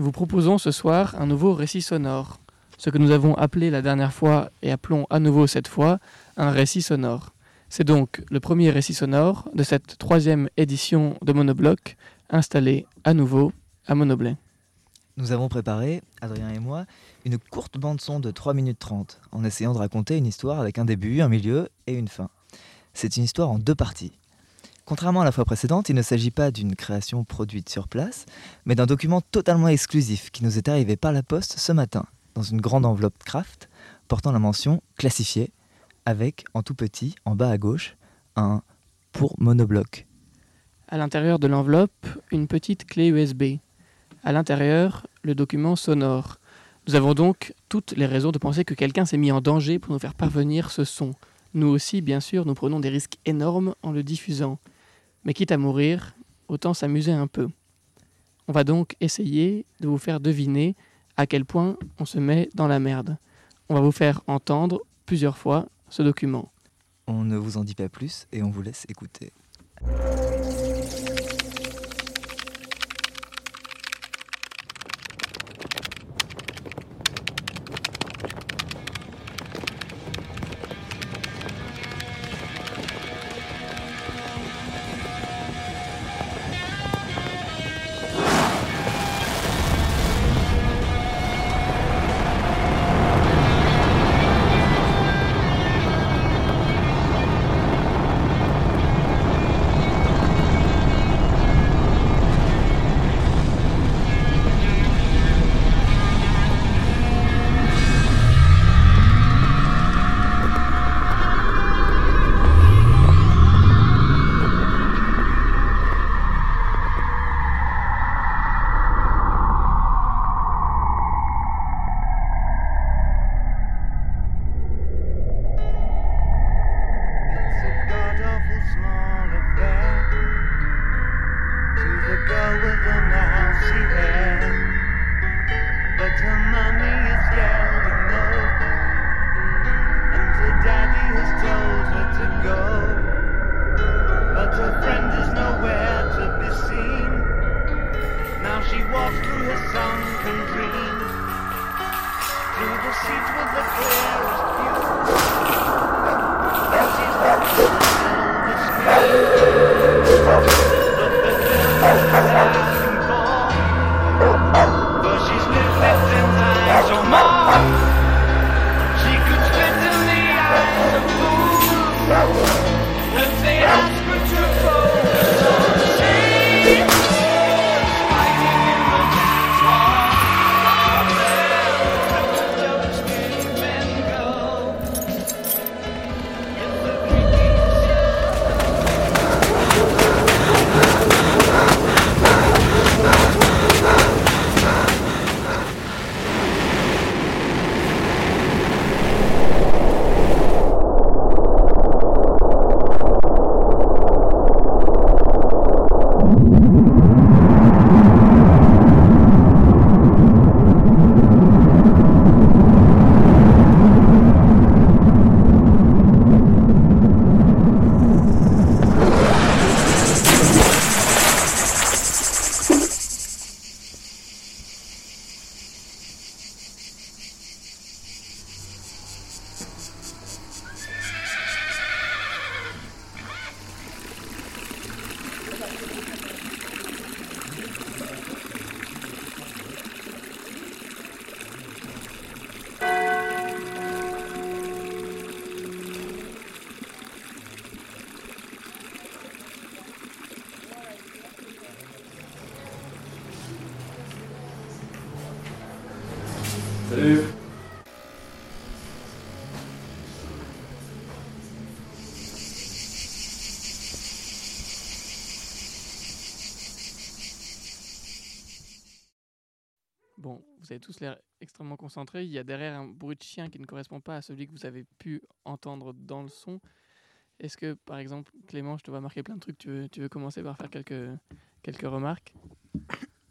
Nous vous proposons ce soir un nouveau récit sonore, ce que nous avons appelé la dernière fois et appelons à nouveau cette fois un récit sonore. C'est donc le premier récit sonore de cette troisième édition de Monobloc installé à nouveau à Monoblin. Nous avons préparé, Adrien et moi, une courte bande-son de 3 minutes 30, en essayant de raconter une histoire avec un début, un milieu et une fin. C'est une histoire en deux parties. Contrairement à la fois précédente, il ne s'agit pas d'une création produite sur place, mais d'un document totalement exclusif qui nous est arrivé par la poste ce matin, dans une grande enveloppe craft portant la mention classifiée, avec, en tout petit, en bas à gauche, un pour monobloc. À l'intérieur de l'enveloppe, une petite clé USB. À l'intérieur, le document sonore. Nous avons donc toutes les raisons de penser que quelqu'un s'est mis en danger pour nous faire parvenir ce son. Nous aussi, bien sûr, nous prenons des risques énormes en le diffusant. Mais quitte à mourir, autant s'amuser un peu. On va donc essayer de vous faire deviner à quel point on se met dans la merde. On va vous faire entendre plusieurs fois ce document. On ne vous en dit pas plus et on vous laisse écouter. Bon, vous avez tous l'air extrêmement concentrés. Il y a derrière un bruit de chien qui ne correspond pas à celui que vous avez pu entendre dans le son. Est-ce que, par exemple, Clément, je te vois marquer plein de trucs, tu veux, tu veux commencer par faire quelques, quelques remarques?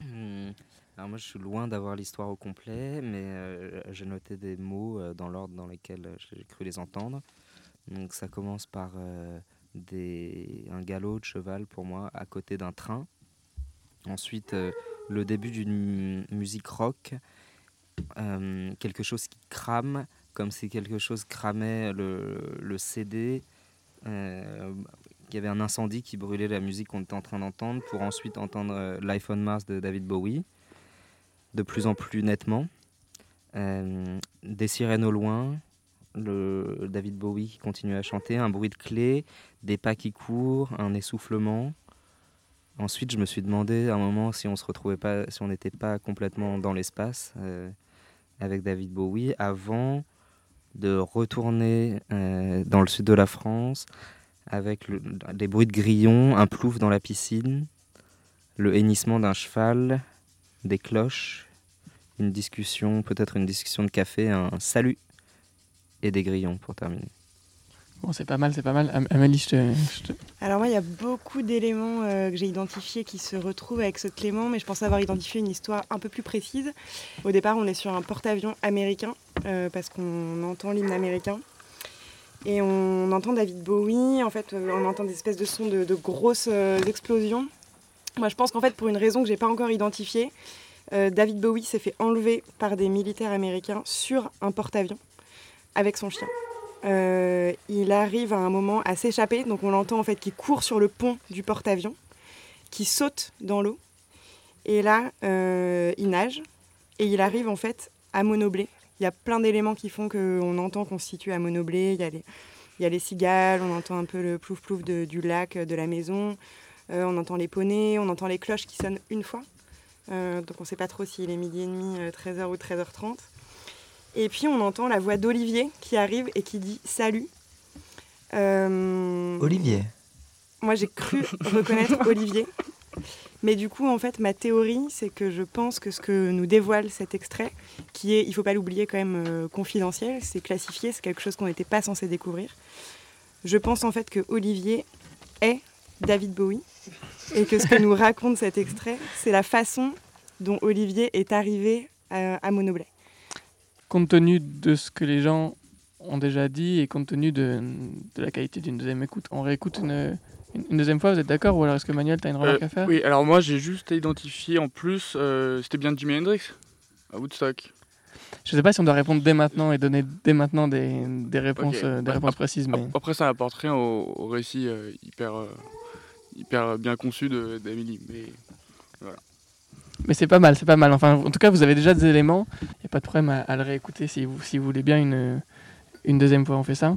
Hmm. Alors moi je suis loin d'avoir l'histoire au complet, mais euh, j'ai noté des mots euh, dans l'ordre dans lesquels euh, j'ai cru les entendre. Donc ça commence par euh, des, un galop de cheval pour moi à côté d'un train. Ensuite euh, le début d'une musique rock, euh, quelque chose qui crame, comme si quelque chose cramait le, le CD. euh, il y avait un incendie qui brûlait la musique qu'on était en train d'entendre pour ensuite entendre euh, Life on Mars de David Bowie de plus en plus nettement. Des sirènes au loin, le David Bowie qui continue à chanter, un bruit de clé, des pas qui courent, un essoufflement. Ensuite, je me suis demandé à un moment si on se retrouvait pas, si on n'était pas complètement dans l'espace euh, avec David Bowie avant de retourner euh, dans le sud de la France avec le- des bruits de grillons, un plouf dans la piscine, le hennissement d'un cheval, des cloches, une discussion, peut-être une discussion de café, un salut et des grillons pour terminer. Bon, c'est pas mal, c'est pas mal. Am- Amélie, je te, Alors moi, il y a beaucoup d'éléments euh, que j'ai identifiés qui se retrouvent avec ce Clément, mais je pense avoir identifié une histoire un peu plus précise. Au départ, on est sur un porte-avions américain, euh, parce qu'on entend l'hymne américain. Et on entend David Bowie, en fait, euh, on entend des espèces de sons de, grosses explosions. Moi, je pense qu'en fait, pour une raison que j'ai pas encore identifiée, David Bowie s'est fait enlever par des militaires américains sur un porte-avions avec son chien. Euh, il arrive à un moment à s'échapper, donc on l'entend en fait qui court sur le pont du porte-avions, qui saute dans l'eau, et là euh, il nage et il arrive en fait à Monoblé. Il y a plein d'éléments qui font qu'on entend qu'on se situe à Monoblé. Il y a les, cigales, on entend un peu le plouf plouf de- du lac, euh, de la maison, on entend les poneys, on entend les cloches qui sonnent une fois. Donc on ne sait pas trop s'il est midi et demi, euh, 13h ou 13h30. Et puis on entend la voix d'Olivier qui arrive et qui dit salut. Euh, Olivier. Moi j'ai cru reconnaître Olivier. Mais du coup, en fait, ma théorie, c'est que je pense que ce que nous dévoile cet extrait, qui est, il faut pas l'oublier quand même, euh, confidentiel, c'est classifié, c'est quelque chose qu'on n'était pas censé découvrir. Je pense en fait que Olivier est David Bowie et que ce que nous raconte cet extrait, c'est la façon dont Olivier est arrivé à, à Monoblay. Compte tenu de ce que les gens ont déjà dit et compte tenu de, de la qualité d'une deuxième écoute, on réécoute une, une- deuxième fois, vous êtes d'accord Ou alors est-ce que Manuel, tu as une remarque Euh, à faire? Oui, alors moi j'ai juste identifié en plus, euh, c'était bien Jimi Hendrix à Woodstock. Je sais pas si on doit répondre dès maintenant et donner dès maintenant des, des réponses, euh, des Bah, réponses précises. Mais... Ap- Après ça n'apporte rien au, au récit hyper, hyper bien conçu d'Amélie. Mais Mais c'est pas mal, c'est pas mal. Enfin, en tout cas, vous avez déjà des éléments. Il n'y a pas de problème à, à le réécouter si vous, si vous voulez bien une, une deuxième fois. On fait ça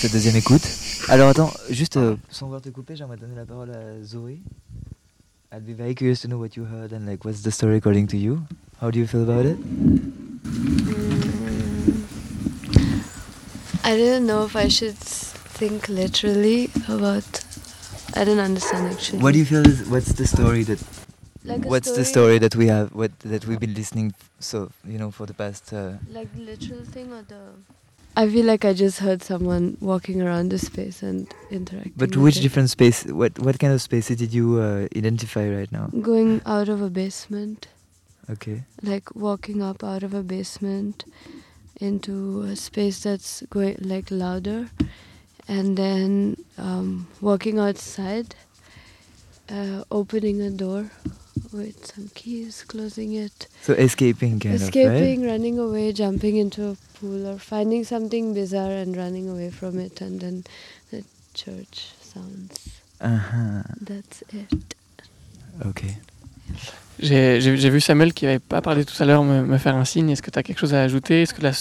cette deuxième écoute. Alors attends, juste euh, sans vouloir te couper, j'aimerais donner la parole à Zoé. I'd be very curious to know what you heard and like what's the story according to you? How do you feel about it? I didn't know if I should think literally about. I didn't understand actually. What do you feel is what's the story that like what's the story that we have what that we've been listening so you know for the past uh, Like the literal thing or the. I feel like I just heard someone walking around the space and interacting. But which it. different space? What what kind of spaces did you uh, identify right now? Going out of a basement, Okay. like walking up out of a basement into a space that's going like louder, and then um, walking outside, uh, opening a door with some keys, closing it, So escaping kind escaping, running away, jumping into a pool, or finding something bizarre and running away from it, and then the church sounds. of right? Uh-huh. That's it. Okay. J'ai j'ai- vu Samuel qui n'avait pas parlé tout à l'heure me, me faire un signe. Est-ce que tu as quelque chose à ajouter? Est-ce que la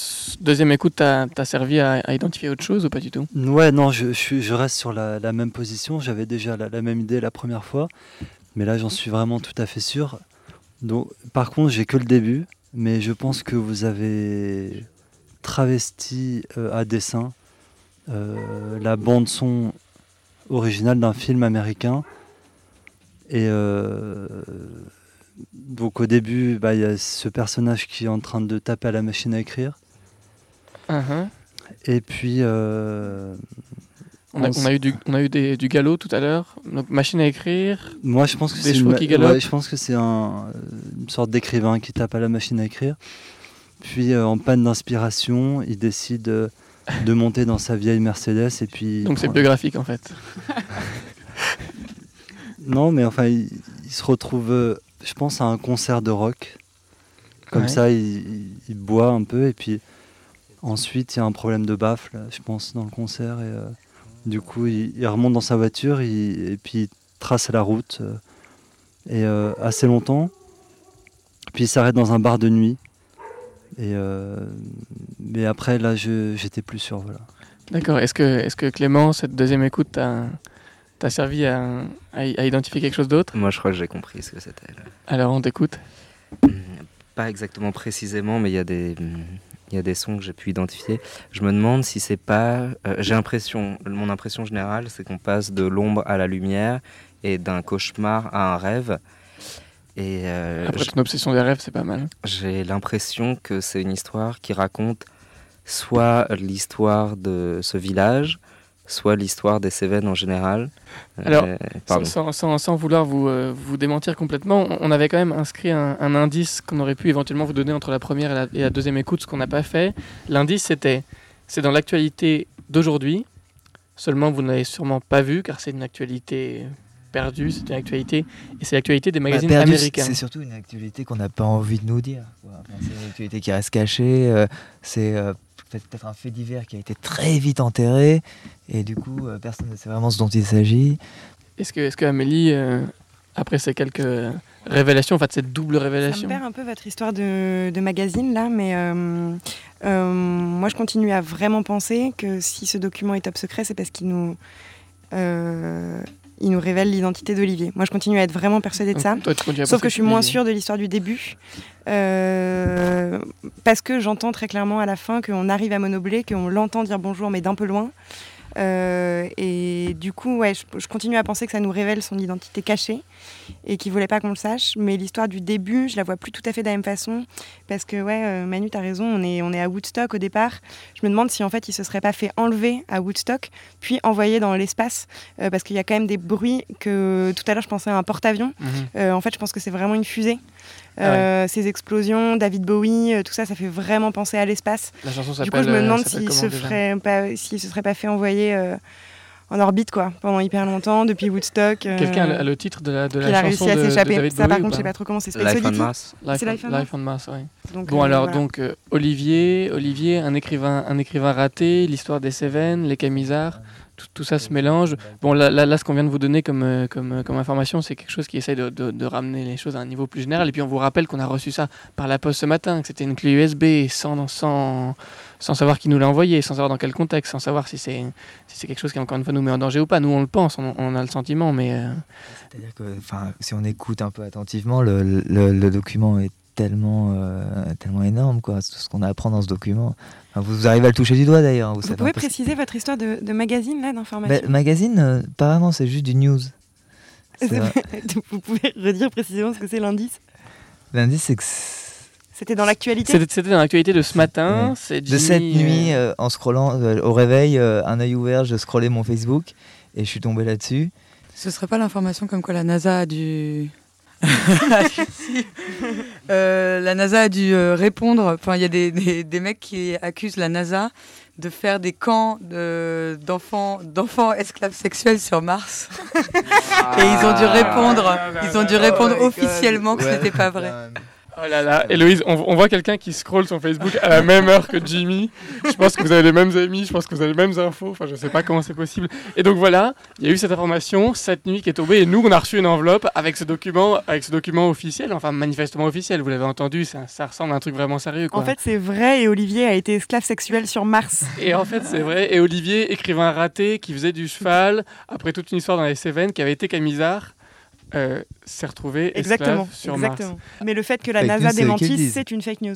deuxième écoute t'a t'a servi à, à identifier autre chose ou pas du tout? Ouais, non, je, je, je reste sur la, la même position. J'avais déjà la, la même idée la première fois, mais là j'en suis vraiment tout à fait sûr. Donc, par contre, j'ai que le début, mais je pense que vous avez travesti euh, à dessin euh, la bande son originale d'un film américain. Et euh, donc au début, bah, il y a ce personnage qui est en train de taper à la machine à écrire. Uh-huh. Et puis, euh, on, a, On on a eu, du, on a eu des- du galop tout à l'heure. Donc machine à écrire. Moi, je pense que c'est une, ouais, je pense que c'est un, une sorte d'écrivain qui tape à la machine à écrire. Puis, euh, en panne d'inspiration, il décide euh, de monter dans sa vieille Mercedes et puis. Donc c'est biographique en fait. Non, mais enfin, il, il se retrouve, euh, je pense, à un concert de rock. Comme Ouais. ça, il, il- il boit un peu et puis ensuite, il y a un problème de baffle, je pense, dans le concert. Et euh, du coup, il, il remonte dans sa voiture il- et puis il trace la route euh, et euh, assez longtemps. Puis il s'arrête dans un bar de nuit. Et euh, mais après, là, je j'étais plus sûr. Voilà. D'accord. Est-ce que, est que Clément, cette deuxième écoute t'a t'a servi à, à- à identifier quelque chose d'autre? Moi, je crois que j'ai compris ce que c'était. Alors on t'écoute. Hmm, Pas exactement précisément, mais il y a des. Il y a des sons que j'ai pu identifier. Je me demande si c'est pas. euh, j'ai l'impression, mon impression générale, c'est qu'on passe de l'ombre à la lumière et d'un cauchemar à un rêve. Et euh, Après ton obsession des rêves, c'est pas mal. j'ai l'impression que c'est une histoire qui raconte soit l'histoire de ce village, soit l'histoire des Cévennes en général. Alors, Euh, Sans, pardon. sans- vouloir vous, euh, vous démentir complètement, on- avait quand même inscrit un, un indice qu'on aurait pu éventuellement vous donner entre la première et la, et la deuxième écoute, ce qu'on n'a pas fait. L'indice c'était, c'est dans l'actualité d'aujourd'hui, seulement vous n'avez sûrement pas vu car c'est une actualité perdue, c'est une actualité, et c'est l'actualité des Bah, magazines perdu, américains. C'est surtout une actualité qu'on n'a pas envie de nous dire. Enfin, c'est une actualité qui reste cachée. euh, c'est euh, peut-être peut-être un fait divers qui a été très vite enterré. Et du coup, euh, personne ne sait vraiment ce dont il s'agit. Est-ce que, est-ce que Amélie, euh, après ces quelques révélations, en fait cette double Ça me révélation, perd un peu votre histoire de, de magazine là, mais euh, euh, moi je continue à vraiment penser que si ce document est top secret, c'est parce qu'il nous, euh, il nous révèle l'identité d'Olivier. Moi je continue à être vraiment persuadée de ça. Toi, Sauf que je suis moins sûre de l'histoire du début. Euh, parce que j'entends très clairement à la fin qu'on arrive à Monoblé, qu'on l'entend dire bonjour, mais d'un peu loin. Euh, et du coup, ouais, je, je continue à penser que ça nous révèle son identité cachée et qu'il voulait pas qu'on le sache. Mais l'histoire du début, je la vois plus tout à fait de la même façon. Parce que, ouais, euh, Manu, t'as raison, on est, on est à Woodstock au départ. Je me demande si en fait il se serait pas fait enlever à Woodstock, puis envoyer dans l'espace. euh, parce qu'il y a quand même des bruits que tout à l'heure je pensais à un porte-avions. Mhm. En fait, je pense que c'est vraiment une fusée. Ah ouais. Euh, Ces explosions, David Bowie, euh, tout ça, ça fait vraiment penser à l'espace. La chanson Du s'appelle. coup, je me euh, demande s'il se, déjà ferait pas, s'il se serait pas fait envoyer euh, en orbite quoi, pendant hyper longtemps, depuis Woodstock. euh, Quelqu'un a le- a le titre de la, de qu'il la a chanson réussi à s'échapper. Ça, par contre, je sais pas trop comment c'est. Life on. Mars. Life, C'est Life on Mars Life on Mars, oui. Donc, Bon euh, alors voilà. donc euh, Olivier, Olivier, un écrivain, un écrivain raté, l'histoire des Cévennes, les Camisards, tout, tout ça se mélange. Bon, là, là, là, ce qu'on vient de vous donner comme, euh, comme, euh, comme information, c'est quelque chose qui essaye de, de- de ramener les choses à un niveau plus général. Et puis, on vous rappelle qu'on a reçu ça par la poste ce matin, que c'était une clé USB, sans, sans, sans savoir qui nous l'a envoyé, sans savoir dans quel contexte, sans savoir si c'est si c'est quelque chose qui, encore une fois, nous met en danger ou pas. Nous, on le pense, on, on a le sentiment, mais... euh, C'est-à-dire que enfin, si on écoute un peu attentivement, le, le- le document est tellement, euh, tellement énorme, quoi. Tout ce qu'on a à apprendre dans ce document. Enfin, vous, vous arrivez à le toucher du doigt d'ailleurs. Vous, pouvez préciser votre histoire de, de magazine, là, d'information Bah, magazine, euh, pas vraiment, c'est juste du news. Vous pouvez redire précisément ce que c'est l'indice L'indice, c'est que C'était dans l'actualité C'était dans l'actualité de ce matin. Ouais. De cette Jimmy, nuit, euh, euh, en scrollant euh, au réveil, euh, un œil ouvert, je scrollais mon Facebook et je suis tombé là-dessus. Ce serait pas l'information comme quoi la NASA a dû. Euh, la NASA a dû euh, répondre. Enfin, il y a des, des, des mecs qui accusent la NASA de faire des camps de- d'enfants d'enfants esclaves sexuels sur Mars. Et ils ont dû répondre. Ils ont dû répondre officiellement que Ouais. c'était pas vrai. Oh là là, Héloïse, on, on voit quelqu'un qui scrolle son Facebook à la même heure que Jimmy. Je pense que vous avez les mêmes amis, je pense que vous avez les mêmes infos. Enfin, je sais pas comment c'est possible. Et donc voilà, il y a eu cette information cette nuit qui est tombée et nous, on a reçu une enveloppe avec ce document, avec ce document officiel, enfin manifestement officiel. Vous l'avez entendu, ça, ça ressemble à un truc vraiment sérieux. Quoi. En fait, c'est vrai et Olivier a été esclave sexuel sur Mars. Et en fait, c'est vrai. Et Olivier, écrivain raté, qui faisait du cheval, après toute une histoire dans les Cévennes, qui avait été camisard, euh, s'est retrouvé Exactement. sur Mars. exactement. Mais le fait que la Fake NASA démentisse, c'est une fake news.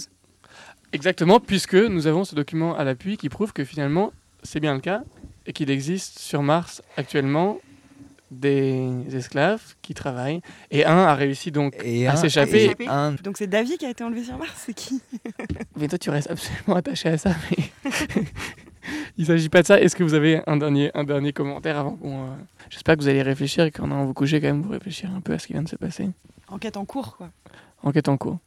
Exactement, puisque nous avons ce document à l'appui qui prouve que finalement, c'est bien le cas, et qu'il existe sur Mars actuellement des esclaves qui travaillent, et un a réussi donc Et à s'échapper. un- Donc c'est Davy qui a été enlevé sur Mars, c'est qui? Mais toi, tu restes absolument attaché à ça, mais il s'agit pas de ça. Est-ce que vous avez un dernier, un dernier commentaire avant qu'on... euh, J'espère que vous allez réfléchir et qu'en allant vous coucher, quand même, vous réfléchir un peu à ce qui vient de se passer. Enquête en cours, quoi. Enquête en cours.